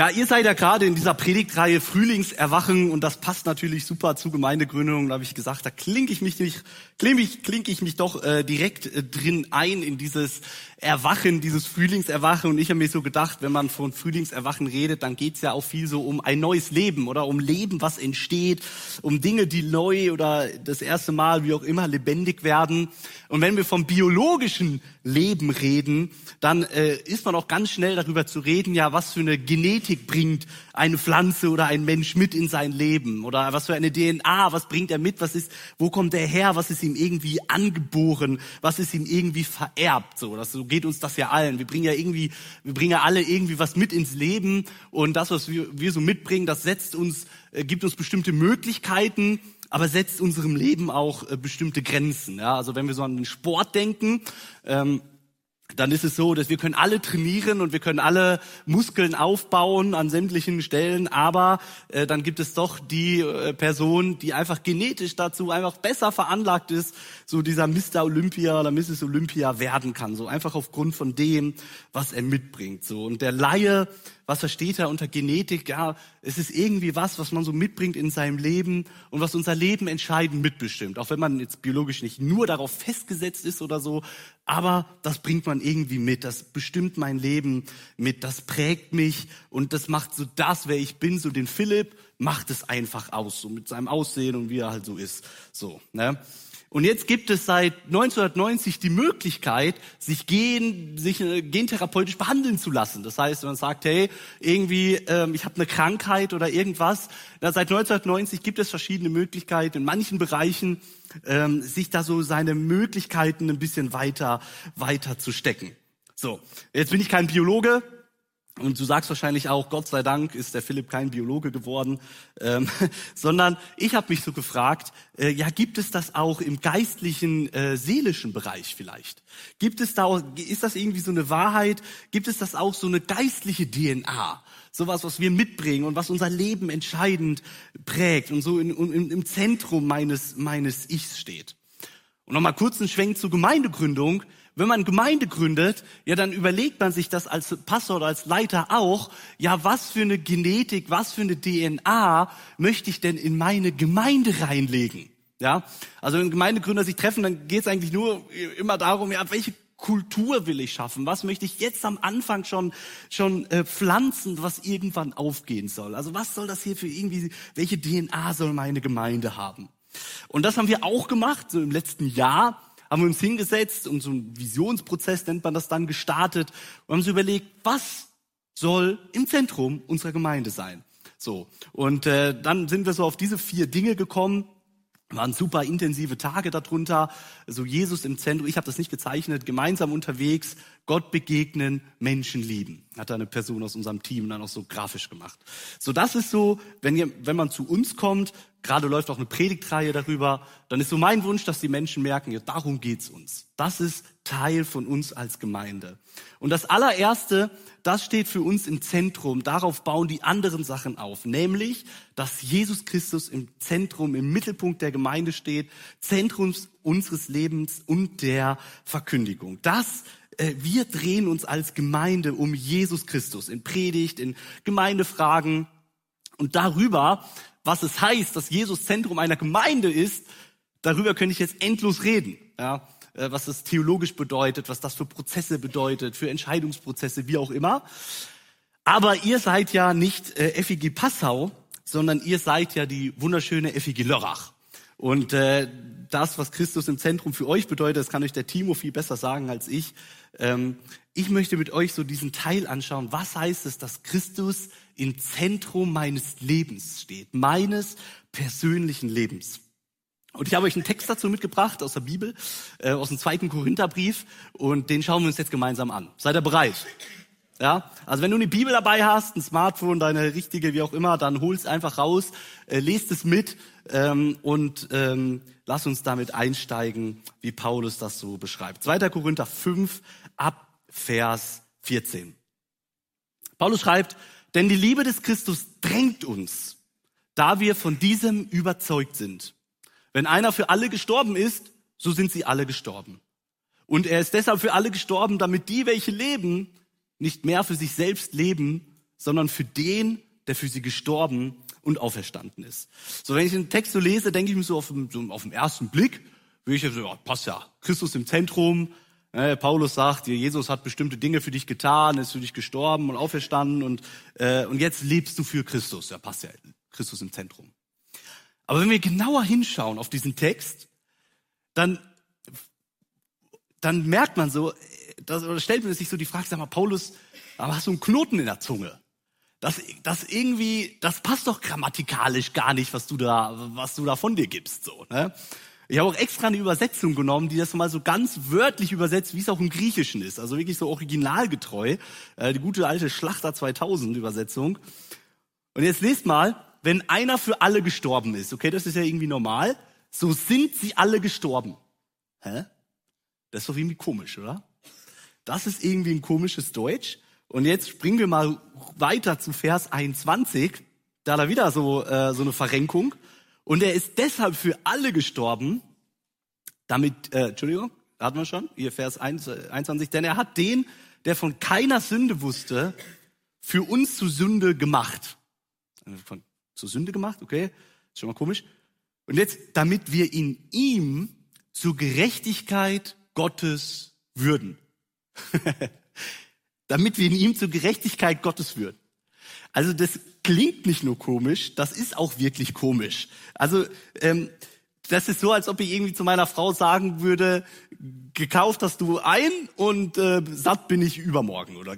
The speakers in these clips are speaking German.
Ja, ihr seid ja gerade in dieser Predigtreihe Frühlingserwachen und das passt natürlich super zu Gemeindegründung. Da habe ich gesagt, da klinke ich mich nicht, klinke ich, klinke ich mich doch äh, direkt äh, drin ein in dieses Erwachen, dieses Frühlingserwachen. Und ich habe mir so gedacht, wenn man von Frühlingserwachen redet, dann geht's ja auch viel so um ein neues Leben oder um Leben, was entsteht, um Dinge, die neu oder das erste Mal, wie auch immer, lebendig werden. Und wenn wir vom biologischen Leben reden, dann äh, ist man auch ganz schnell darüber zu reden, ja, was für eine Genetik bringt eine Pflanze oder ein Mensch mit in sein Leben? Oder was für eine DNA, was bringt er mit, was ist, wo kommt er her, was ist ihm irgendwie angeboren, was ist ihm irgendwie vererbt, so, das, so geht uns das ja allen. Wir bringen ja irgendwie, wir bringen ja alle irgendwie was mit ins Leben und das, was wir, wir so mitbringen, das setzt uns, äh, gibt uns bestimmte Möglichkeiten, aber setzt unserem Leben auch äh, bestimmte Grenzen. Ja? Also wenn wir so an den Sport denken, ähm, dann ist es so, dass wir können alle trainieren und wir können alle Muskeln aufbauen an sämtlichen Stellen, aber äh, dann gibt es doch die äh, Person, die einfach genetisch dazu einfach besser veranlagt ist, so dieser Mr. Olympia oder Mrs. Olympia werden kann, so einfach aufgrund von dem, was er mitbringt, so und der Laie was versteht er unter Genetik? Ja, es ist irgendwie was, was man so mitbringt in seinem Leben und was unser Leben entscheidend mitbestimmt. Auch wenn man jetzt biologisch nicht nur darauf festgesetzt ist oder so, aber das bringt man irgendwie mit. Das bestimmt mein Leben mit. Das prägt mich und das macht so das, wer ich bin, so den Philipp, macht es einfach aus, so mit seinem Aussehen und wie er halt so ist. So, ne? Und jetzt gibt es seit 1990 die Möglichkeit, sich, gen, sich äh, gentherapeutisch behandeln zu lassen. Das heißt, wenn man sagt, hey, irgendwie, ähm, ich habe eine Krankheit oder irgendwas. Na, seit 1990 gibt es verschiedene Möglichkeiten in manchen Bereichen, ähm, sich da so seine Möglichkeiten ein bisschen weiter, weiter zu stecken. So, jetzt bin ich kein Biologe, und du sagst wahrscheinlich auch, Gott sei Dank ist der Philipp kein Biologe geworden, ähm, sondern ich habe mich so gefragt, äh, ja, gibt es das auch im geistlichen, äh, seelischen Bereich vielleicht? Gibt es da, ist das irgendwie so eine Wahrheit? Gibt es das auch so eine geistliche DNA? Sowas, was wir mitbringen und was unser Leben entscheidend prägt und so in, in, im Zentrum meines, meines Ichs steht. Und nochmal kurz einen Schwenk zur Gemeindegründung. Wenn man Gemeinde gründet, ja, dann überlegt man sich das als Pastor oder als Leiter auch, ja, was für eine Genetik, was für eine DNA möchte ich denn in meine Gemeinde reinlegen? Ja, also wenn Gemeindegründer sich treffen, dann geht es eigentlich nur immer darum, ja, welche Kultur will ich schaffen? Was möchte ich jetzt am Anfang schon schon äh, pflanzen, was irgendwann aufgehen soll? Also was soll das hier für irgendwie? Welche DNA soll meine Gemeinde haben? Und das haben wir auch gemacht so im letzten Jahr haben wir uns hingesetzt und so ein Visionsprozess nennt man das dann gestartet und haben uns überlegt, was soll im Zentrum unserer Gemeinde sein. So und äh, dann sind wir so auf diese vier Dinge gekommen. Waren super intensive Tage darunter, so Jesus im Zentrum. Ich habe das nicht gezeichnet. Gemeinsam unterwegs, Gott begegnen, Menschen lieben. Hat da eine Person aus unserem Team dann auch so grafisch gemacht. So, das ist so, wenn, ihr, wenn man zu uns kommt, gerade läuft auch eine Predigtreihe darüber, dann ist so mein Wunsch, dass die Menschen merken, ja, darum geht's uns. Das ist Teil von uns als Gemeinde. Und das allererste, das steht für uns im Zentrum. Darauf bauen die anderen Sachen auf. Nämlich, dass Jesus Christus im Zentrum, im Mittelpunkt der Gemeinde steht, Zentrum unseres Lebens und der Verkündigung. Das äh, wir drehen uns als Gemeinde um Jesus Christus in Predigt, in Gemeindefragen und darüber, was es heißt, dass Jesus Zentrum einer Gemeinde ist, darüber könnte ich jetzt endlos reden. Ja, äh, was das theologisch bedeutet, was das für Prozesse bedeutet, für Entscheidungsprozesse, wie auch immer. Aber ihr seid ja nicht äh, FIG Passau, sondern ihr seid ja die wunderschöne FIG Lörrach. Und äh, das, was Christus im Zentrum für euch bedeutet, das kann euch der Timo viel besser sagen als ich. Ähm, ich möchte mit euch so diesen Teil anschauen. Was heißt es, dass Christus im Zentrum meines Lebens steht, meines persönlichen Lebens? Und ich habe euch einen Text dazu mitgebracht aus der Bibel, äh, aus dem zweiten Korintherbrief, und den schauen wir uns jetzt gemeinsam an. Seid ihr bereit? Ja, also wenn du eine Bibel dabei hast, ein Smartphone, deine richtige, wie auch immer, dann hol's einfach raus, äh, lest es mit ähm, und ähm, lass uns damit einsteigen, wie Paulus das so beschreibt. 2. Korinther 5 ab Vers 14. Paulus schreibt, denn die Liebe des Christus drängt uns, da wir von diesem überzeugt sind. Wenn einer für alle gestorben ist, so sind sie alle gestorben. Und er ist deshalb für alle gestorben, damit die, welche leben, nicht mehr für sich selbst leben, sondern für den, der für sie gestorben und auferstanden ist. So, wenn ich den Text so lese, denke ich mir so auf, so auf den ersten Blick, würde ich so, ja, passt ja, Christus im Zentrum. Äh, Paulus sagt, Jesus hat bestimmte Dinge für dich getan, ist für dich gestorben und auferstanden und, äh, und jetzt lebst du für Christus. Ja, passt ja, Christus im Zentrum. Aber wenn wir genauer hinschauen auf diesen Text, dann, dann merkt man so, das, oder stellt man sich so die Frage, sag mal, Paulus, aber hast du einen Knoten in der Zunge? Das, das irgendwie, das passt doch grammatikalisch gar nicht, was du da, was du da von dir gibst, so, ne? Ich habe auch extra eine Übersetzung genommen, die das mal so ganz wörtlich übersetzt, wie es auch im Griechischen ist. Also wirklich so originalgetreu. Äh, die gute alte Schlachter 2000 Übersetzung. Und jetzt lest mal, wenn einer für alle gestorben ist, okay, das ist ja irgendwie normal, so sind sie alle gestorben. Hä? Das ist doch irgendwie komisch, oder? Das ist irgendwie ein komisches Deutsch. Und jetzt springen wir mal weiter zu Vers 21. Da hat er wieder so, äh, so eine Verrenkung. Und er ist deshalb für alle gestorben, damit, äh, Entschuldigung, hatten wir schon, hier Vers 21, denn er hat den, der von keiner Sünde wusste, für uns zu Sünde gemacht. Von, zur Sünde gemacht, okay, ist schon mal komisch. Und jetzt, damit wir in ihm zur Gerechtigkeit Gottes würden. damit wir in ihm zur Gerechtigkeit Gottes würden. Also das klingt nicht nur komisch, das ist auch wirklich komisch. Also ähm, das ist so, als ob ich irgendwie zu meiner Frau sagen würde, gekauft hast du ein und äh, satt bin ich übermorgen. Oder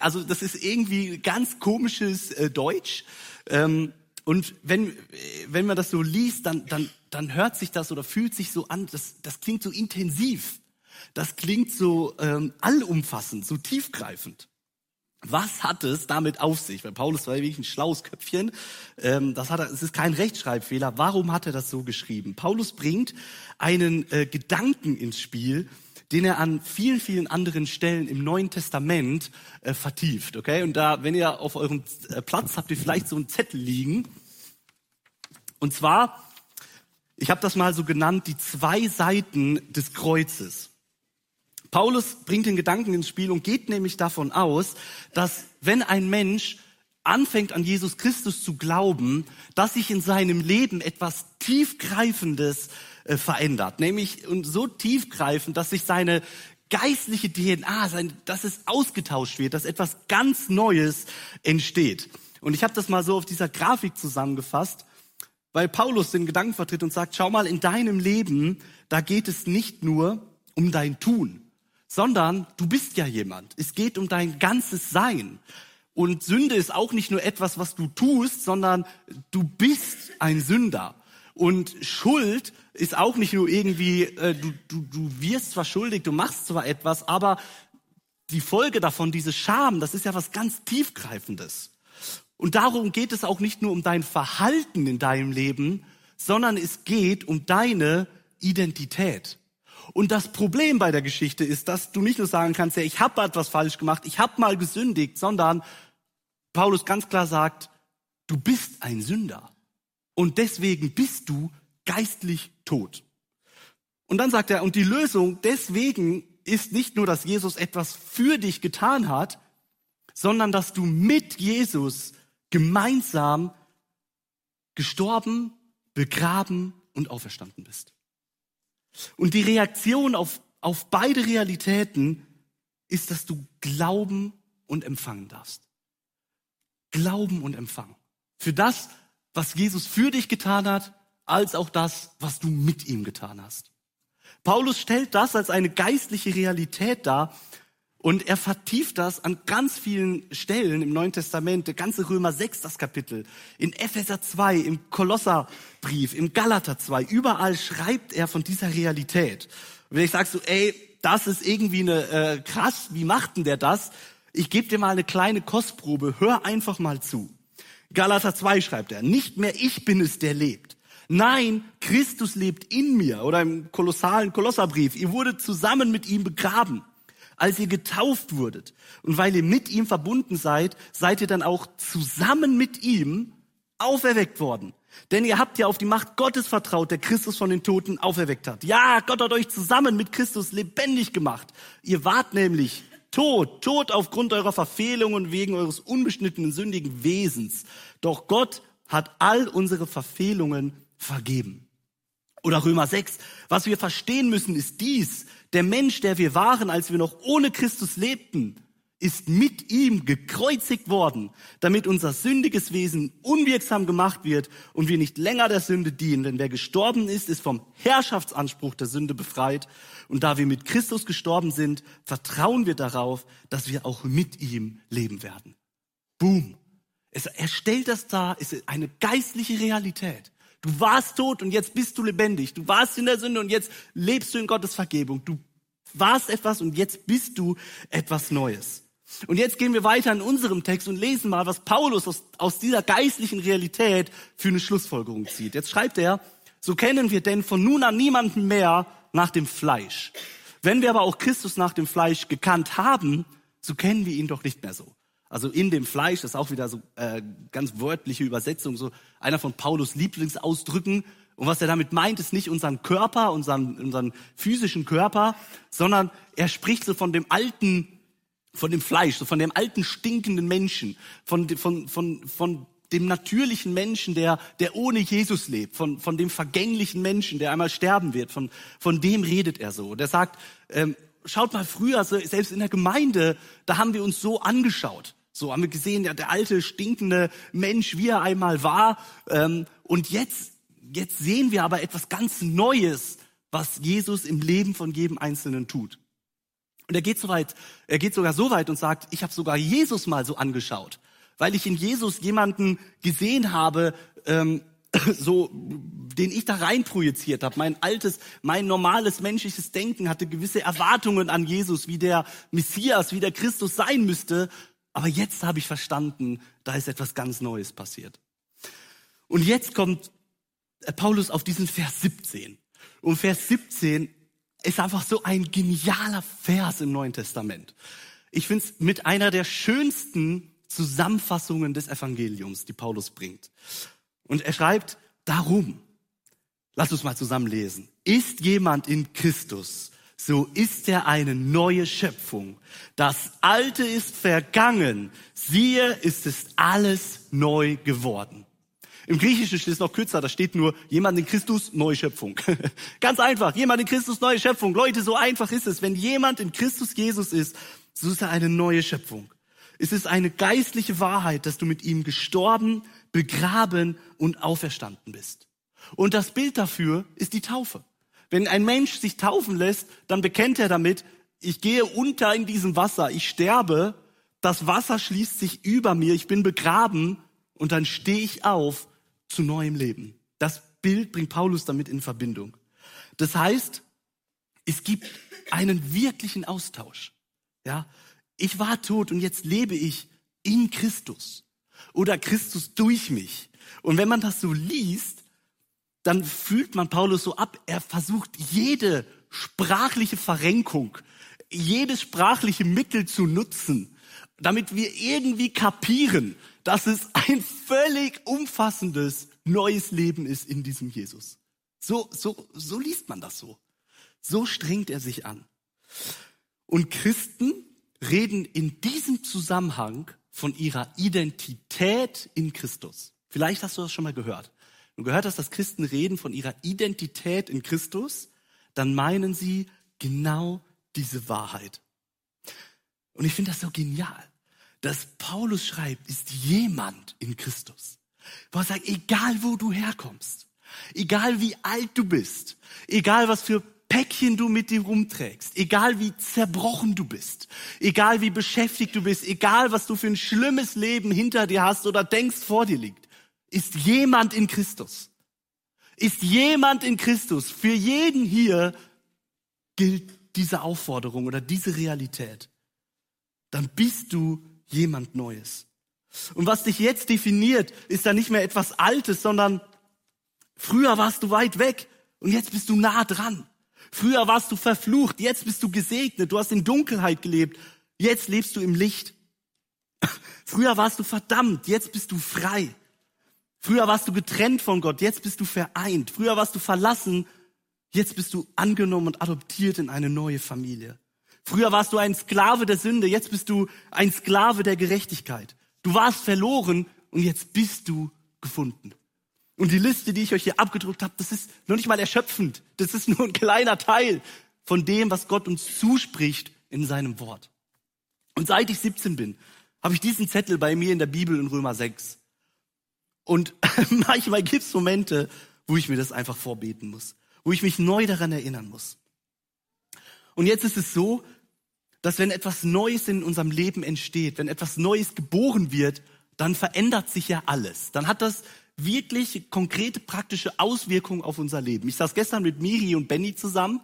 also das ist irgendwie ganz komisches äh, Deutsch. Ähm, und wenn, wenn man das so liest, dann, dann, dann hört sich das oder fühlt sich so an, das, das klingt so intensiv. Das klingt so ähm, allumfassend, so tiefgreifend. Was hat es damit auf sich? Weil Paulus war ja wirklich ein schlaues Köpfchen. Ähm, das hat er, es ist kein Rechtschreibfehler. Warum hat er das so geschrieben? Paulus bringt einen äh, Gedanken ins Spiel, den er an vielen, vielen anderen Stellen im Neuen Testament äh, vertieft. Okay? Und da, wenn ihr auf eurem äh, Platz habt, ihr vielleicht so einen Zettel liegen. Und zwar, ich habe das mal so genannt, die zwei Seiten des Kreuzes. Paulus bringt den Gedanken ins Spiel und geht nämlich davon aus, dass wenn ein Mensch anfängt an Jesus Christus zu glauben, dass sich in seinem Leben etwas tiefgreifendes äh, verändert, nämlich und so tiefgreifend, dass sich seine geistliche DNA, dass es ausgetauscht wird, dass etwas ganz Neues entsteht. Und ich habe das mal so auf dieser Grafik zusammengefasst, weil Paulus den Gedanken vertritt und sagt, schau mal, in deinem Leben, da geht es nicht nur um dein Tun sondern du bist ja jemand. Es geht um dein ganzes Sein. Und Sünde ist auch nicht nur etwas, was du tust, sondern du bist ein Sünder. Und Schuld ist auch nicht nur irgendwie, äh, du, du, du wirst zwar schuldig, du machst zwar etwas, aber die Folge davon, diese Scham, das ist ja was ganz tiefgreifendes. Und darum geht es auch nicht nur um dein Verhalten in deinem Leben, sondern es geht um deine Identität. Und das Problem bei der Geschichte ist, dass du nicht nur sagen kannst, ja, ich habe etwas falsch gemacht, ich habe mal gesündigt, sondern Paulus ganz klar sagt, du bist ein Sünder. Und deswegen bist du geistlich tot. Und dann sagt er, und die Lösung deswegen ist nicht nur, dass Jesus etwas für dich getan hat, sondern dass du mit Jesus gemeinsam gestorben, begraben und auferstanden bist. Und die Reaktion auf, auf beide Realitäten ist, dass du glauben und empfangen darfst. Glauben und empfangen. Für das, was Jesus für dich getan hat, als auch das, was du mit ihm getan hast. Paulus stellt das als eine geistliche Realität dar, und er vertieft das an ganz vielen Stellen im Neuen Testament, der ganze Römer 6, das Kapitel, in Epheser 2, im Kolosserbrief, im Galater 2, überall schreibt er von dieser Realität. Wenn ich sage so, ey, das ist irgendwie eine äh, krass, wie macht denn der das? Ich gebe dir mal eine kleine Kostprobe, hör einfach mal zu. Galater 2 schreibt er, nicht mehr ich bin es, der lebt. Nein, Christus lebt in mir. Oder im kolossalen Kolosserbrief, ihr wurde zusammen mit ihm begraben als ihr getauft wurdet. Und weil ihr mit ihm verbunden seid, seid ihr dann auch zusammen mit ihm auferweckt worden. Denn ihr habt ja auf die Macht Gottes vertraut, der Christus von den Toten auferweckt hat. Ja, Gott hat euch zusammen mit Christus lebendig gemacht. Ihr wart nämlich tot, tot aufgrund eurer Verfehlungen wegen eures unbeschnittenen sündigen Wesens. Doch Gott hat all unsere Verfehlungen vergeben. Oder Römer 6. Was wir verstehen müssen, ist dies. Der Mensch, der wir waren, als wir noch ohne Christus lebten, ist mit ihm gekreuzigt worden, damit unser sündiges Wesen unwirksam gemacht wird und wir nicht länger der Sünde dienen. Denn wer gestorben ist, ist vom Herrschaftsanspruch der Sünde befreit. Und da wir mit Christus gestorben sind, vertrauen wir darauf, dass wir auch mit ihm leben werden. Boom. er stellt das dar, ist eine geistliche Realität. Du warst tot und jetzt bist du lebendig. Du warst in der Sünde und jetzt lebst du in Gottes Vergebung. Du warst etwas und jetzt bist du etwas Neues. Und jetzt gehen wir weiter in unserem Text und lesen mal, was Paulus aus, aus dieser geistlichen Realität für eine Schlussfolgerung zieht. Jetzt schreibt er, so kennen wir denn von nun an niemanden mehr nach dem Fleisch. Wenn wir aber auch Christus nach dem Fleisch gekannt haben, so kennen wir ihn doch nicht mehr so. Also in dem Fleisch, das ist auch wieder so äh, ganz wörtliche Übersetzung, so einer von Paulus Lieblingsausdrücken. Und was er damit meint, ist nicht unseren Körper, unseren, unseren physischen Körper, sondern er spricht so von dem alten von dem Fleisch, so von dem alten stinkenden Menschen, von, von, von, von dem natürlichen Menschen, der, der ohne Jesus lebt, von, von dem vergänglichen Menschen, der einmal sterben wird, von, von dem redet er so. Der sagt, ähm, schaut mal früher, selbst in der Gemeinde, da haben wir uns so angeschaut. So haben wir gesehen, ja, der alte, stinkende Mensch, wie er einmal war. Ähm, und jetzt, jetzt sehen wir aber etwas ganz Neues, was Jesus im Leben von jedem Einzelnen tut. Und er geht so weit, er geht sogar so weit und sagt, ich habe sogar Jesus mal so angeschaut, weil ich in Jesus jemanden gesehen habe, ähm, so, den ich da rein projiziert habe. Mein altes, mein normales menschliches Denken hatte gewisse Erwartungen an Jesus, wie der Messias, wie der Christus sein müsste. Aber jetzt habe ich verstanden, da ist etwas ganz Neues passiert. Und jetzt kommt Paulus auf diesen Vers 17. Und Vers 17 ist einfach so ein genialer Vers im Neuen Testament. Ich finde es mit einer der schönsten Zusammenfassungen des Evangeliums, die Paulus bringt. Und er schreibt, darum, lass uns mal zusammen lesen, ist jemand in Christus, so ist er eine neue Schöpfung. Das Alte ist vergangen, siehe, ist es alles neu geworden. Im Griechischen steht es noch kürzer, da steht nur jemand in Christus, neue Schöpfung. Ganz einfach, jemand in Christus, neue Schöpfung. Leute, so einfach ist es. Wenn jemand in Christus Jesus ist, so ist er eine neue Schöpfung. Es ist eine geistliche Wahrheit, dass du mit ihm gestorben, begraben und auferstanden bist. Und das Bild dafür ist die Taufe. Wenn ein Mensch sich taufen lässt, dann bekennt er damit, ich gehe unter in diesem Wasser, ich sterbe, das Wasser schließt sich über mir, ich bin begraben und dann stehe ich auf zu neuem Leben. Das Bild bringt Paulus damit in Verbindung. Das heißt, es gibt einen wirklichen Austausch. Ja, ich war tot und jetzt lebe ich in Christus oder Christus durch mich. Und wenn man das so liest, dann fühlt man Paulus so ab, er versucht jede sprachliche Verrenkung, jedes sprachliche Mittel zu nutzen, damit wir irgendwie kapieren, dass es ein völlig umfassendes neues Leben ist in diesem Jesus. So, so, so liest man das so. So strengt er sich an. Und Christen reden in diesem Zusammenhang von ihrer Identität in Christus. Vielleicht hast du das schon mal gehört. Du gehört hast, dass Christen reden von ihrer Identität in Christus, dann meinen sie genau diese Wahrheit. Und ich finde das so genial dass Paulus schreibt, ist jemand in Christus. Er sagt, egal wo du herkommst, egal wie alt du bist, egal was für Päckchen du mit dir rumträgst, egal wie zerbrochen du bist, egal wie beschäftigt du bist, egal was du für ein schlimmes Leben hinter dir hast oder denkst vor dir liegt, ist jemand in Christus. Ist jemand in Christus. Für jeden hier gilt diese Aufforderung oder diese Realität. Dann bist du jemand Neues. Und was dich jetzt definiert, ist dann nicht mehr etwas Altes, sondern früher warst du weit weg und jetzt bist du nah dran. Früher warst du verflucht, jetzt bist du gesegnet, du hast in Dunkelheit gelebt, jetzt lebst du im Licht. Früher warst du verdammt, jetzt bist du frei. Früher warst du getrennt von Gott, jetzt bist du vereint. Früher warst du verlassen, jetzt bist du angenommen und adoptiert in eine neue Familie. Früher warst du ein Sklave der Sünde, jetzt bist du ein Sklave der Gerechtigkeit. Du warst verloren und jetzt bist du gefunden. Und die Liste, die ich euch hier abgedruckt habe, das ist noch nicht mal erschöpfend. Das ist nur ein kleiner Teil von dem, was Gott uns zuspricht in seinem Wort. Und seit ich 17 bin, habe ich diesen Zettel bei mir in der Bibel in Römer 6. Und manchmal gibt es Momente, wo ich mir das einfach vorbeten muss, wo ich mich neu daran erinnern muss. Und jetzt ist es so, dass wenn etwas Neues in unserem Leben entsteht, wenn etwas Neues geboren wird, dann verändert sich ja alles. Dann hat das wirklich konkrete praktische Auswirkungen auf unser Leben. Ich saß gestern mit Miri und Benny zusammen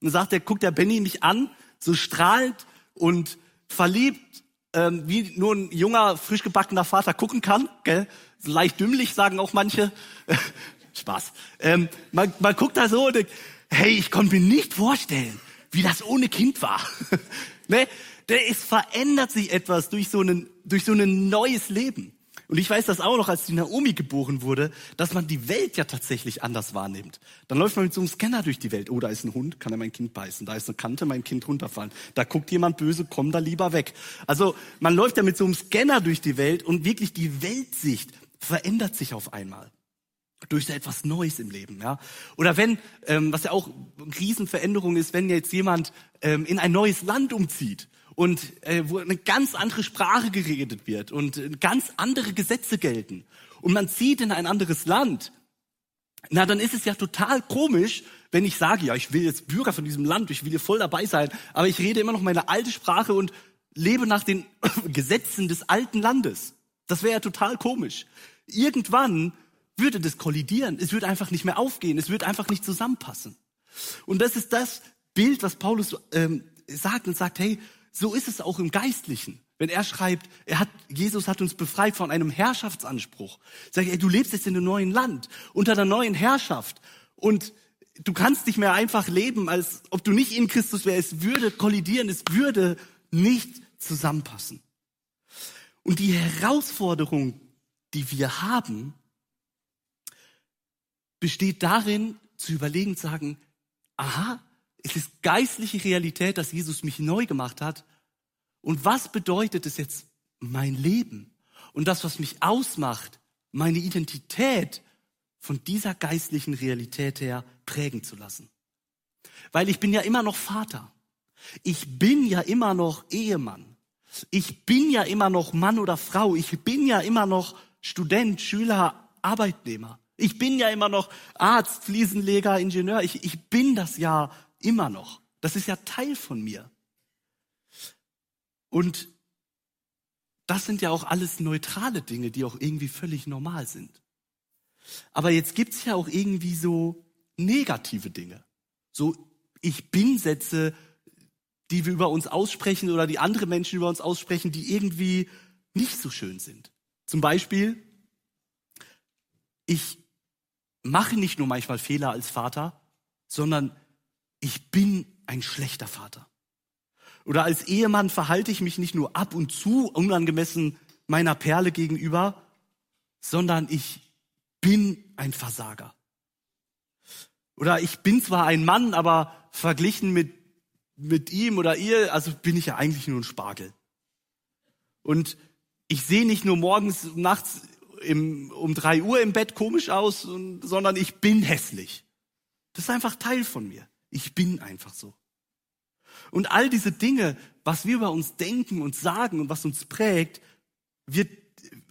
und sagt er, guckt der Benny mich an, so strahlend und verliebt, ähm, wie nur ein junger, frisch gebackener Vater gucken kann. Gell? Leicht dümmlich, sagen auch manche. Spaß. Ähm, man, man guckt da so und denkt, hey, ich konnte mir nicht vorstellen, wie das ohne Kind war. Ne? Es verändert sich etwas durch so, ein, durch so ein neues Leben. Und ich weiß das auch noch, als die Naomi geboren wurde, dass man die Welt ja tatsächlich anders wahrnimmt. Dann läuft man mit so einem Scanner durch die Welt. Oh, da ist ein Hund, kann er mein Kind beißen. Da ist eine Kante, mein Kind runterfallen. Da guckt jemand böse, komm da lieber weg. Also man läuft ja mit so einem Scanner durch die Welt und wirklich die Weltsicht verändert sich auf einmal durch so etwas Neues im Leben, ja. Oder wenn, ähm, was ja auch eine Riesenveränderung ist, wenn jetzt jemand ähm, in ein neues Land umzieht und äh, wo eine ganz andere Sprache geredet wird und äh, ganz andere Gesetze gelten und man zieht in ein anderes Land, na dann ist es ja total komisch, wenn ich sage, ja, ich will jetzt Bürger von diesem Land, ich will hier voll dabei sein, aber ich rede immer noch meine alte Sprache und lebe nach den Gesetzen des alten Landes. Das wäre ja total komisch. Irgendwann würde das kollidieren. Es würde einfach nicht mehr aufgehen. Es würde einfach nicht zusammenpassen. Und das ist das Bild, was Paulus ähm, sagt und sagt, hey, so ist es auch im Geistlichen. Wenn er schreibt, er hat, Jesus hat uns befreit von einem Herrschaftsanspruch. Sag ich, ey, du lebst jetzt in einem neuen Land, unter der neuen Herrschaft. Und du kannst nicht mehr einfach leben, als ob du nicht in Christus wärst. Es würde kollidieren, es würde nicht zusammenpassen. Und die Herausforderung, die wir haben, besteht darin, zu überlegen, zu sagen, aha, es ist geistliche Realität, dass Jesus mich neu gemacht hat. Und was bedeutet es jetzt mein Leben? Und das, was mich ausmacht, meine Identität von dieser geistlichen Realität her prägen zu lassen. Weil ich bin ja immer noch Vater. Ich bin ja immer noch Ehemann. Ich bin ja immer noch Mann oder Frau. Ich bin ja immer noch Student, Schüler, Arbeitnehmer. Ich bin ja immer noch Arzt, Fliesenleger, Ingenieur. Ich, ich bin das ja immer noch. Das ist ja Teil von mir. Und das sind ja auch alles neutrale Dinge, die auch irgendwie völlig normal sind. Aber jetzt gibt's ja auch irgendwie so negative Dinge. So Ich bin Sätze, die wir über uns aussprechen oder die andere Menschen über uns aussprechen, die irgendwie nicht so schön sind. Zum Beispiel, ich mache nicht nur manchmal Fehler als Vater, sondern ich bin ein schlechter Vater. Oder als Ehemann verhalte ich mich nicht nur ab und zu unangemessen meiner Perle gegenüber, sondern ich bin ein Versager. Oder ich bin zwar ein Mann, aber verglichen mit, mit ihm oder ihr, also bin ich ja eigentlich nur ein Spargel. Und ich sehe nicht nur morgens, nachts im, um drei Uhr im Bett komisch aus, sondern ich bin hässlich. Das ist einfach Teil von mir. Ich bin einfach so. Und all diese Dinge, was wir über uns denken und sagen und was uns prägt, wird,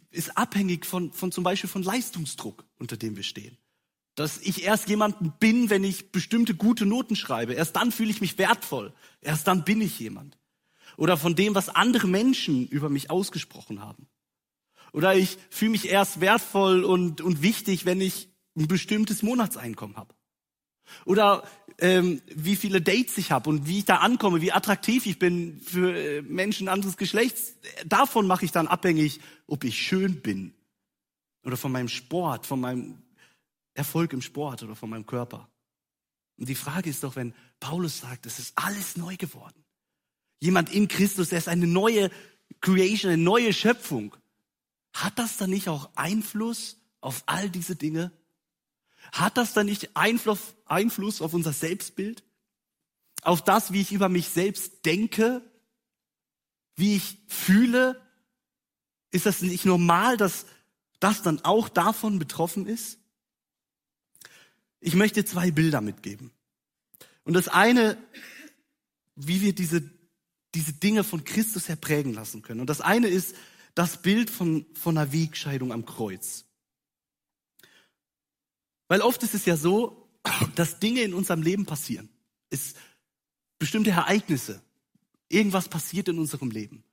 ist abhängig von, von zum Beispiel von Leistungsdruck, unter dem wir stehen. Dass ich erst jemanden bin, wenn ich bestimmte gute Noten schreibe. Erst dann fühle ich mich wertvoll. Erst dann bin ich jemand. Oder von dem, was andere Menschen über mich ausgesprochen haben. Oder ich fühle mich erst wertvoll und, und wichtig, wenn ich ein bestimmtes Monatseinkommen habe. Oder ähm, wie viele Dates ich habe und wie ich da ankomme, wie attraktiv ich bin für äh, Menschen anderes Geschlechts. Davon mache ich dann abhängig, ob ich schön bin. Oder von meinem Sport, von meinem Erfolg im Sport oder von meinem Körper. Und die Frage ist doch, wenn Paulus sagt, es ist alles neu geworden. Jemand in Christus, der ist eine neue Creation, eine neue Schöpfung. Hat das dann nicht auch Einfluss auf all diese Dinge? Hat das dann nicht Einfluss, Einfluss auf unser Selbstbild? auf das, wie ich über mich selbst denke, wie ich fühle? Ist das nicht normal, dass das dann auch davon betroffen ist? Ich möchte zwei Bilder mitgeben. Und das eine, wie wir diese, diese Dinge von Christus her prägen lassen können. Und das eine ist das Bild von, von einer Wegscheidung am Kreuz. Weil oft ist es ja so, dass Dinge in unserem Leben passieren. Es bestimmte Ereignisse. Irgendwas passiert in unserem Leben.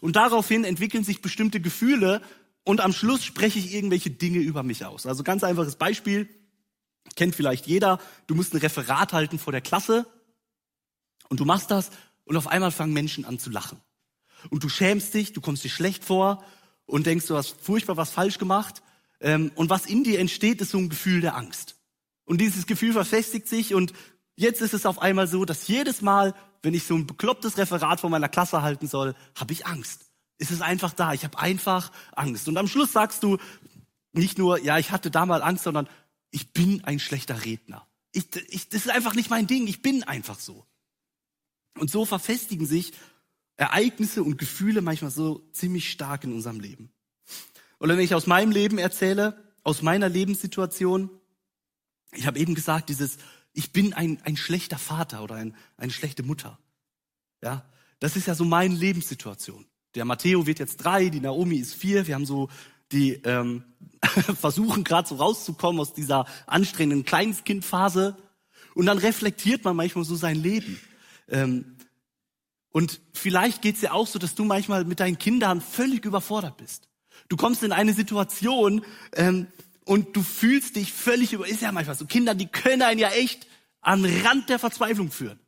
Und daraufhin entwickeln sich bestimmte Gefühle und am Schluss spreche ich irgendwelche Dinge über mich aus. Also ganz einfaches Beispiel, kennt vielleicht jeder, du musst ein Referat halten vor der Klasse und du machst das und auf einmal fangen Menschen an zu lachen. Und du schämst dich, du kommst dir schlecht vor und denkst, du hast furchtbar was falsch gemacht. Ähm, und was in dir entsteht, ist so ein Gefühl der Angst. Und dieses Gefühl verfestigt sich und Jetzt ist es auf einmal so, dass jedes Mal, wenn ich so ein beklopptes Referat von meiner Klasse halten soll, habe ich Angst. Es ist einfach da. Ich habe einfach Angst. Und am Schluss sagst du nicht nur, ja, ich hatte da mal Angst, sondern ich bin ein schlechter Redner. Ich, ich, das ist einfach nicht mein Ding. Ich bin einfach so. Und so verfestigen sich Ereignisse und Gefühle manchmal so ziemlich stark in unserem Leben. Und wenn ich aus meinem Leben erzähle, aus meiner Lebenssituation, ich habe eben gesagt, dieses ich bin ein, ein schlechter Vater oder ein, eine schlechte Mutter. Ja, das ist ja so meine Lebenssituation. Der Matteo wird jetzt drei, die Naomi ist vier. Wir haben so die ähm, versuchen gerade so rauszukommen aus dieser anstrengenden Kleinstkindphase. Und dann reflektiert man manchmal so sein Leben. Ähm, und vielleicht geht's dir auch so, dass du manchmal mit deinen Kindern völlig überfordert bist. Du kommst in eine Situation, ähm, und du fühlst dich völlig über, ist ja manchmal so, Kinder, die können einen ja echt an Rand der Verzweiflung führen.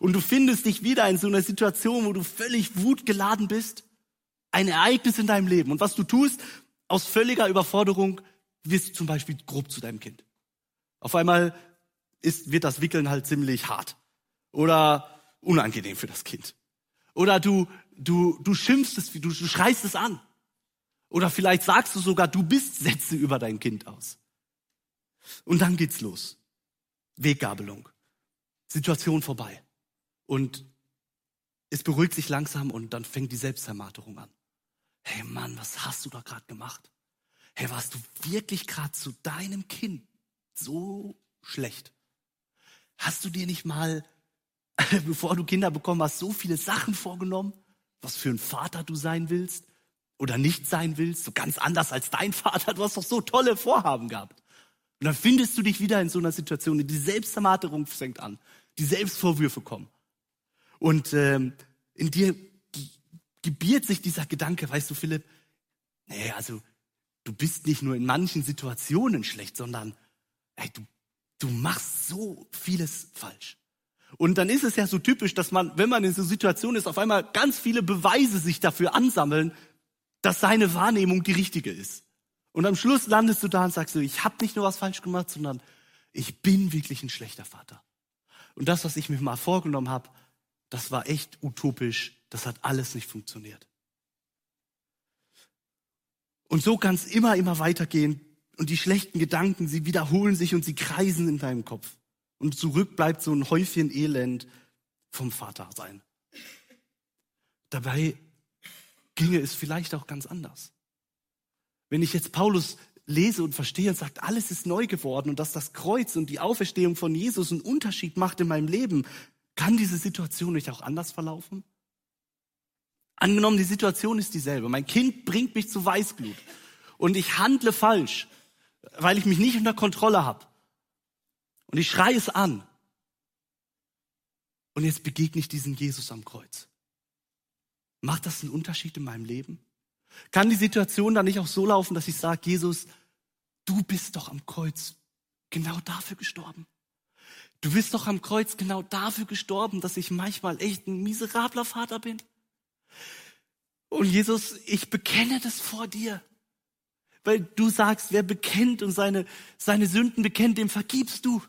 Und du findest dich wieder in so einer Situation, wo du völlig wutgeladen bist, ein Ereignis in deinem Leben. Und was du tust, aus völliger Überforderung, wirst du zum Beispiel grob zu deinem Kind. Auf einmal ist, wird das Wickeln halt ziemlich hart. Oder unangenehm für das Kind. Oder du, du, du schimpfst es, du, du schreist es an. Oder vielleicht sagst du sogar, du bist Sätze über dein Kind aus. Und dann geht's los. Weggabelung. Situation vorbei. Und es beruhigt sich langsam und dann fängt die Selbstermaterung an. Hey Mann, was hast du da gerade gemacht? Hey, warst du wirklich gerade zu deinem Kind so schlecht? Hast du dir nicht mal, bevor du Kinder bekommen hast, so viele Sachen vorgenommen, was für ein Vater du sein willst? Oder nicht sein willst, so ganz anders als dein Vater, du hast doch so tolle Vorhaben gehabt. Und dann findest du dich wieder in so einer Situation, die Selbstermaterung fängt an, die Selbstvorwürfe kommen. Und ähm, in dir gebiert sich dieser Gedanke, weißt du, Philipp, nee, also du bist nicht nur in manchen Situationen schlecht, sondern ey, du, du machst so vieles falsch. Und dann ist es ja so typisch, dass man, wenn man in so Situation ist, auf einmal ganz viele Beweise sich dafür ansammeln, dass seine Wahrnehmung die richtige ist. Und am Schluss landest du da und sagst du, ich habe nicht nur was falsch gemacht, sondern ich bin wirklich ein schlechter Vater. Und das, was ich mir mal vorgenommen habe, das war echt utopisch. Das hat alles nicht funktioniert. Und so kann es immer, immer weitergehen. Und die schlechten Gedanken, sie wiederholen sich und sie kreisen in deinem Kopf. Und zurück bleibt so ein Häufchen Elend vom Vatersein. Dabei ginge es vielleicht auch ganz anders. Wenn ich jetzt Paulus lese und verstehe und sagt, alles ist neu geworden und dass das Kreuz und die Auferstehung von Jesus einen Unterschied macht in meinem Leben, kann diese Situation nicht auch anders verlaufen? Angenommen, die Situation ist dieselbe. Mein Kind bringt mich zu Weißglut und ich handle falsch, weil ich mich nicht unter Kontrolle habe. Und ich schreie es an. Und jetzt begegne ich diesen Jesus am Kreuz. Macht das einen Unterschied in meinem Leben? Kann die Situation dann nicht auch so laufen, dass ich sage, Jesus, du bist doch am Kreuz genau dafür gestorben. Du bist doch am Kreuz genau dafür gestorben, dass ich manchmal echt ein miserabler Vater bin. Und Jesus, ich bekenne das vor dir. Weil du sagst, wer bekennt und seine, seine Sünden bekennt, dem vergibst du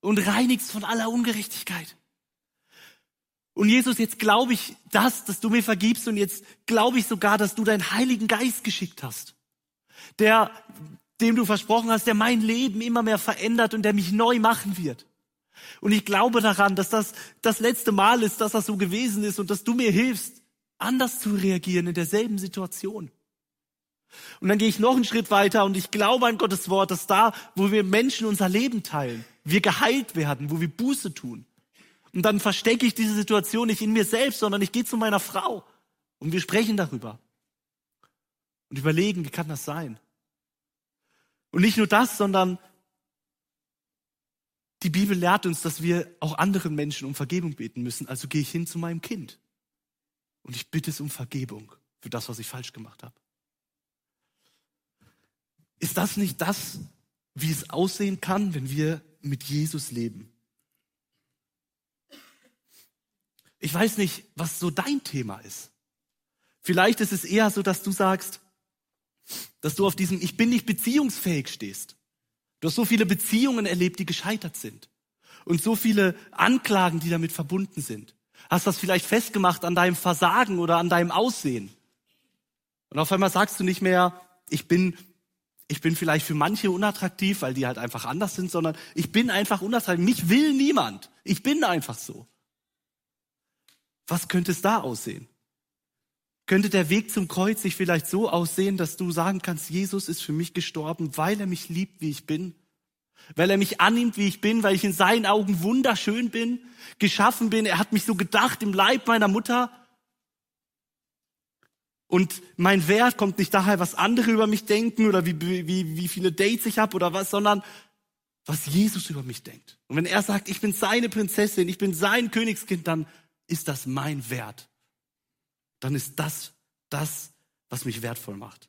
und reinigst von aller Ungerechtigkeit. Und Jesus, jetzt glaube ich das, dass du mir vergibst und jetzt glaube ich sogar, dass du deinen Heiligen Geist geschickt hast, der, dem du versprochen hast, der mein Leben immer mehr verändert und der mich neu machen wird. Und ich glaube daran, dass das das letzte Mal ist, dass das so gewesen ist und dass du mir hilfst, anders zu reagieren in derselben Situation. Und dann gehe ich noch einen Schritt weiter und ich glaube an Gottes Wort, dass da, wo wir Menschen unser Leben teilen, wir geheilt werden, wo wir Buße tun. Und dann verstecke ich diese Situation nicht in mir selbst, sondern ich gehe zu meiner Frau und wir sprechen darüber und überlegen, wie kann das sein? Und nicht nur das, sondern die Bibel lehrt uns, dass wir auch anderen Menschen um Vergebung beten müssen. Also gehe ich hin zu meinem Kind und ich bitte es um Vergebung für das, was ich falsch gemacht habe. Ist das nicht das, wie es aussehen kann, wenn wir mit Jesus leben? Ich weiß nicht, was so dein Thema ist. Vielleicht ist es eher so, dass du sagst, dass du auf diesem Ich bin nicht beziehungsfähig stehst. Du hast so viele Beziehungen erlebt, die gescheitert sind. Und so viele Anklagen, die damit verbunden sind. Hast das vielleicht festgemacht an deinem Versagen oder an deinem Aussehen. Und auf einmal sagst du nicht mehr, ich bin, ich bin vielleicht für manche unattraktiv, weil die halt einfach anders sind, sondern ich bin einfach unattraktiv. Mich will niemand. Ich bin einfach so. Was könnte es da aussehen? Könnte der Weg zum Kreuz sich vielleicht so aussehen, dass du sagen kannst, Jesus ist für mich gestorben, weil er mich liebt, wie ich bin? Weil er mich annimmt, wie ich bin, weil ich in seinen Augen wunderschön bin, geschaffen bin. Er hat mich so gedacht im Leib meiner Mutter. Und mein Wert kommt nicht daher, was andere über mich denken oder wie, wie, wie viele Dates ich habe oder was, sondern was Jesus über mich denkt. Und wenn er sagt, ich bin seine Prinzessin, ich bin sein Königskind, dann ist das mein Wert. Dann ist das das, was mich wertvoll macht.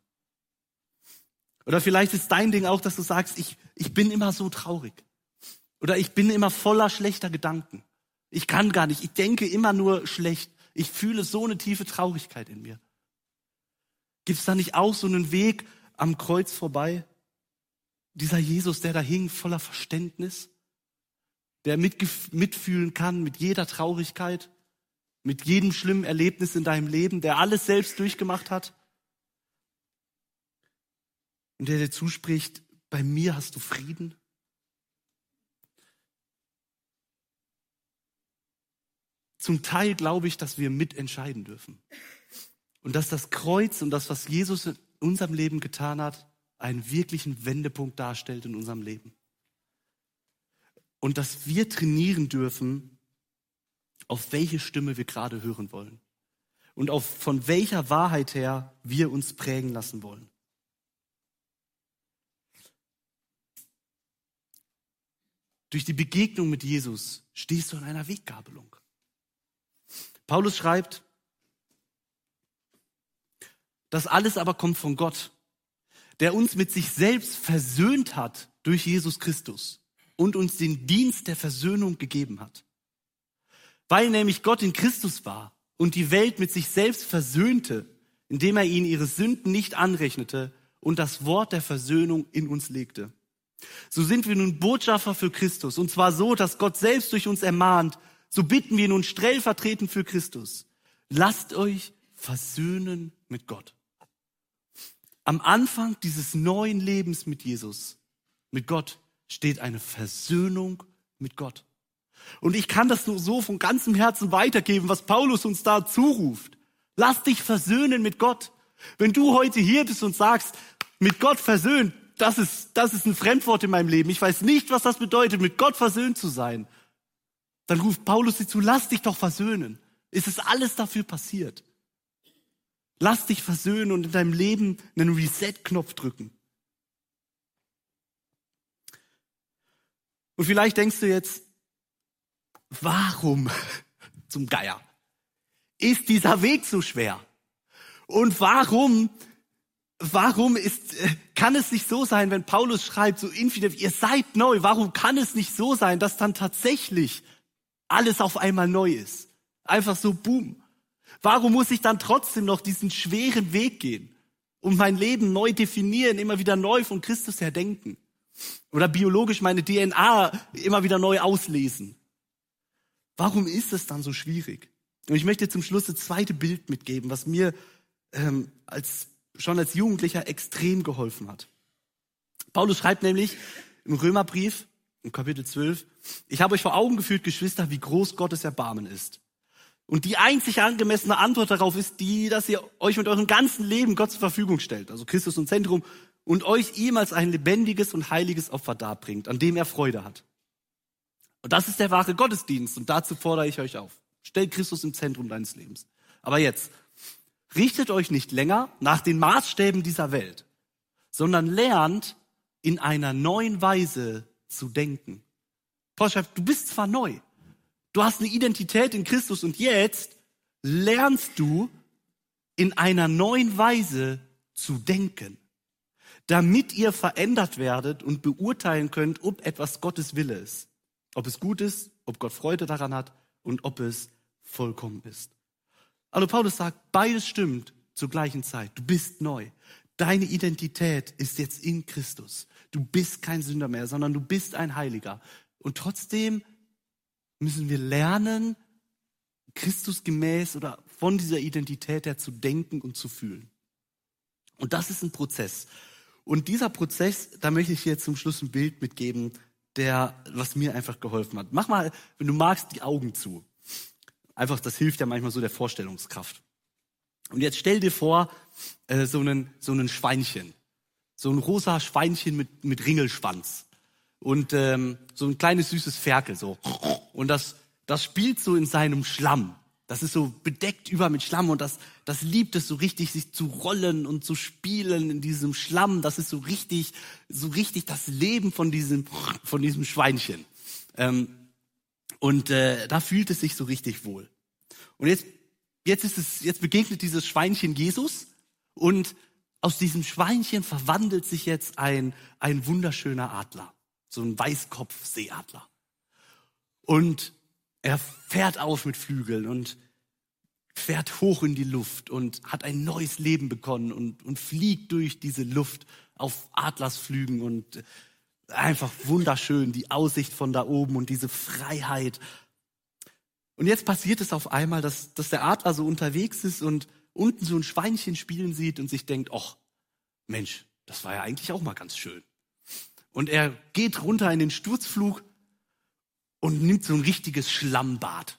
Oder vielleicht ist dein Ding auch, dass du sagst, ich, ich bin immer so traurig. Oder ich bin immer voller schlechter Gedanken. Ich kann gar nicht. Ich denke immer nur schlecht. Ich fühle so eine tiefe Traurigkeit in mir. Gibt es da nicht auch so einen Weg am Kreuz vorbei? Dieser Jesus, der da hing, voller Verständnis, der mitfühlen kann mit jeder Traurigkeit, mit jedem schlimmen Erlebnis in deinem Leben, der alles selbst durchgemacht hat und der dir zuspricht, bei mir hast du Frieden. Zum Teil glaube ich, dass wir mitentscheiden dürfen. Und dass das Kreuz und das, was Jesus in unserem Leben getan hat, einen wirklichen Wendepunkt darstellt in unserem Leben. Und dass wir trainieren dürfen, auf welche Stimme wir gerade hören wollen und auf von welcher Wahrheit her wir uns prägen lassen wollen. Durch die Begegnung mit Jesus stehst du an einer Weggabelung. Paulus schreibt, das alles aber kommt von Gott, der uns mit sich selbst versöhnt hat durch Jesus Christus und uns den Dienst der Versöhnung gegeben hat. Weil nämlich Gott in Christus war und die Welt mit sich selbst versöhnte, indem er ihnen ihre Sünden nicht anrechnete und das Wort der Versöhnung in uns legte. So sind wir nun Botschafter für Christus, und zwar so, dass Gott selbst durch uns ermahnt, so bitten wir nun stellvertretend für Christus. Lasst euch versöhnen mit Gott. Am Anfang dieses neuen Lebens mit Jesus, mit Gott, steht eine Versöhnung mit Gott. Und ich kann das nur so von ganzem Herzen weitergeben, was Paulus uns da zuruft. Lass dich versöhnen mit Gott. Wenn du heute hier bist und sagst, mit Gott versöhnt, das ist, das ist ein Fremdwort in meinem Leben. Ich weiß nicht, was das bedeutet, mit Gott versöhnt zu sein. Dann ruft Paulus dir zu, lass dich doch versöhnen. Es ist alles dafür passiert. Lass dich versöhnen und in deinem Leben einen Reset-Knopf drücken. Und vielleicht denkst du jetzt, warum zum Geier ist dieser Weg so schwer? Und warum, warum ist, kann es nicht so sein, wenn Paulus schreibt, so infinitiv, ihr seid neu, warum kann es nicht so sein, dass dann tatsächlich alles auf einmal neu ist? Einfach so boom. Warum muss ich dann trotzdem noch diesen schweren Weg gehen und mein Leben neu definieren, immer wieder neu von Christus her denken? Oder biologisch meine DNA immer wieder neu auslesen? Warum ist es dann so schwierig? Und ich möchte zum Schluss das zweite Bild mitgeben, was mir ähm, als, schon als Jugendlicher extrem geholfen hat. Paulus schreibt nämlich im Römerbrief, in Kapitel 12, ich habe euch vor Augen geführt, Geschwister, wie groß Gottes Erbarmen ist. Und die einzig angemessene Antwort darauf ist die, dass ihr euch mit eurem ganzen Leben Gott zur Verfügung stellt, also Christus im Zentrum, und euch ihm als ein lebendiges und heiliges Opfer darbringt, an dem er Freude hat. Und das ist der wahre Gottesdienst und dazu fordere ich euch auf. Stellt Christus im Zentrum deines Lebens. Aber jetzt, richtet euch nicht länger nach den Maßstäben dieser Welt, sondern lernt in einer neuen Weise zu denken. Paul schreibt, du bist zwar neu, du hast eine Identität in Christus und jetzt lernst du in einer neuen Weise zu denken, damit ihr verändert werdet und beurteilen könnt, ob etwas Gottes Wille ist. Ob es gut ist, ob Gott Freude daran hat und ob es vollkommen ist. Also Paulus sagt, beides stimmt zur gleichen Zeit. Du bist neu. Deine Identität ist jetzt in Christus. Du bist kein Sünder mehr, sondern du bist ein Heiliger. Und trotzdem müssen wir lernen, Christus gemäß oder von dieser Identität her zu denken und zu fühlen. Und das ist ein Prozess. Und dieser Prozess, da möchte ich jetzt zum Schluss ein Bild mitgeben, der, was mir einfach geholfen hat. Mach mal, wenn du magst, die Augen zu. Einfach, das hilft ja manchmal so der Vorstellungskraft. Und jetzt stell dir vor, äh, so einen, so einen Schweinchen. So ein rosa Schweinchen mit, mit Ringelschwanz. Und ähm, so ein kleines süßes Ferkel, so. Und das, das spielt so in seinem Schlamm. Das ist so bedeckt über mit Schlamm und das, das liebt es so richtig, sich zu rollen und zu spielen in diesem Schlamm. Das ist so richtig, so richtig das Leben von diesem, von diesem Schweinchen. Ähm, und äh, da fühlt es sich so richtig wohl. Und jetzt, jetzt ist es, jetzt begegnet dieses Schweinchen Jesus und aus diesem Schweinchen verwandelt sich jetzt ein, ein wunderschöner Adler. So ein Weißkopf-Seeadler. Und er fährt auf mit Flügeln und fährt hoch in die Luft und hat ein neues Leben bekommen und, und fliegt durch diese Luft auf Adlersflügen und einfach wunderschön, die Aussicht von da oben und diese Freiheit. Und jetzt passiert es auf einmal, dass, dass der Adler so unterwegs ist und unten so ein Schweinchen spielen sieht und sich denkt, ach, Mensch, das war ja eigentlich auch mal ganz schön. Und er geht runter in den Sturzflug und nimmt so ein richtiges Schlammbad.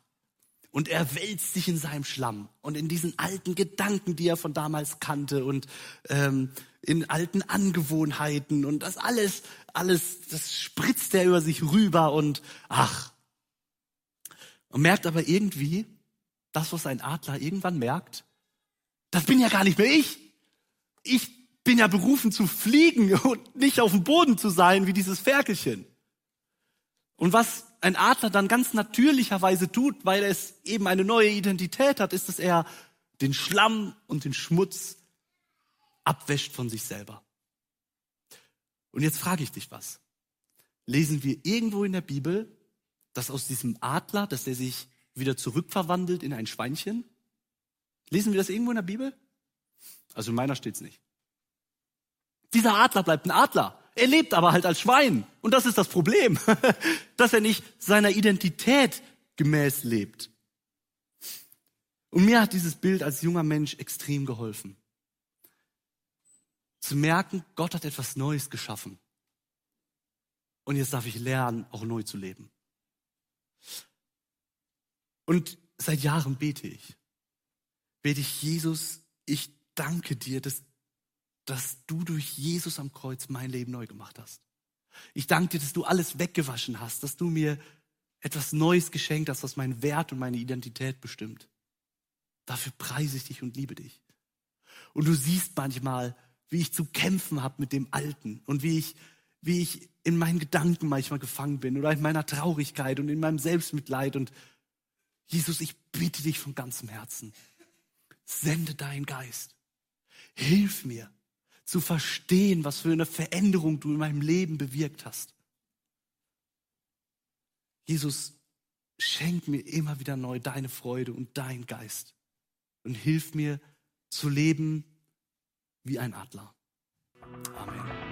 Und er wälzt sich in seinem Schlamm und in diesen alten Gedanken, die er von damals kannte und ähm, in alten Angewohnheiten und das alles, alles, das spritzt er über sich rüber und ach. Und merkt aber irgendwie, das, was ein Adler irgendwann merkt, das bin ja gar nicht mehr ich. Ich bin ja berufen zu fliegen und nicht auf dem Boden zu sein wie dieses Ferkelchen. Und was ein Adler dann ganz natürlicherweise tut, weil es eben eine neue Identität hat, ist, dass er den Schlamm und den Schmutz abwäscht von sich selber. Und jetzt frage ich dich was. Lesen wir irgendwo in der Bibel, dass aus diesem Adler, dass er sich wieder zurückverwandelt in ein Schweinchen? Lesen wir das irgendwo in der Bibel? Also in meiner steht's nicht. Dieser Adler bleibt ein Adler. Er lebt aber halt als Schwein. Und das ist das Problem, dass er nicht seiner Identität gemäß lebt. Und mir hat dieses Bild als junger Mensch extrem geholfen. Zu merken, Gott hat etwas Neues geschaffen. Und jetzt darf ich lernen, auch neu zu leben. Und seit Jahren bete ich. Bete ich, Jesus, ich danke dir, dass dass du durch Jesus am Kreuz mein Leben neu gemacht hast. Ich danke dir, dass du alles weggewaschen hast, dass du mir etwas Neues geschenkt hast, was meinen Wert und meine Identität bestimmt. Dafür preise ich dich und liebe dich. Und du siehst manchmal, wie ich zu kämpfen habe mit dem Alten und wie ich, wie ich in meinen Gedanken manchmal gefangen bin oder in meiner Traurigkeit und in meinem Selbstmitleid. Und Jesus, ich bitte dich von ganzem Herzen, sende deinen Geist. Hilf mir, zu verstehen, was für eine Veränderung du in meinem Leben bewirkt hast. Jesus, schenk mir immer wieder neu deine Freude und dein Geist und hilf mir zu leben wie ein Adler. Amen.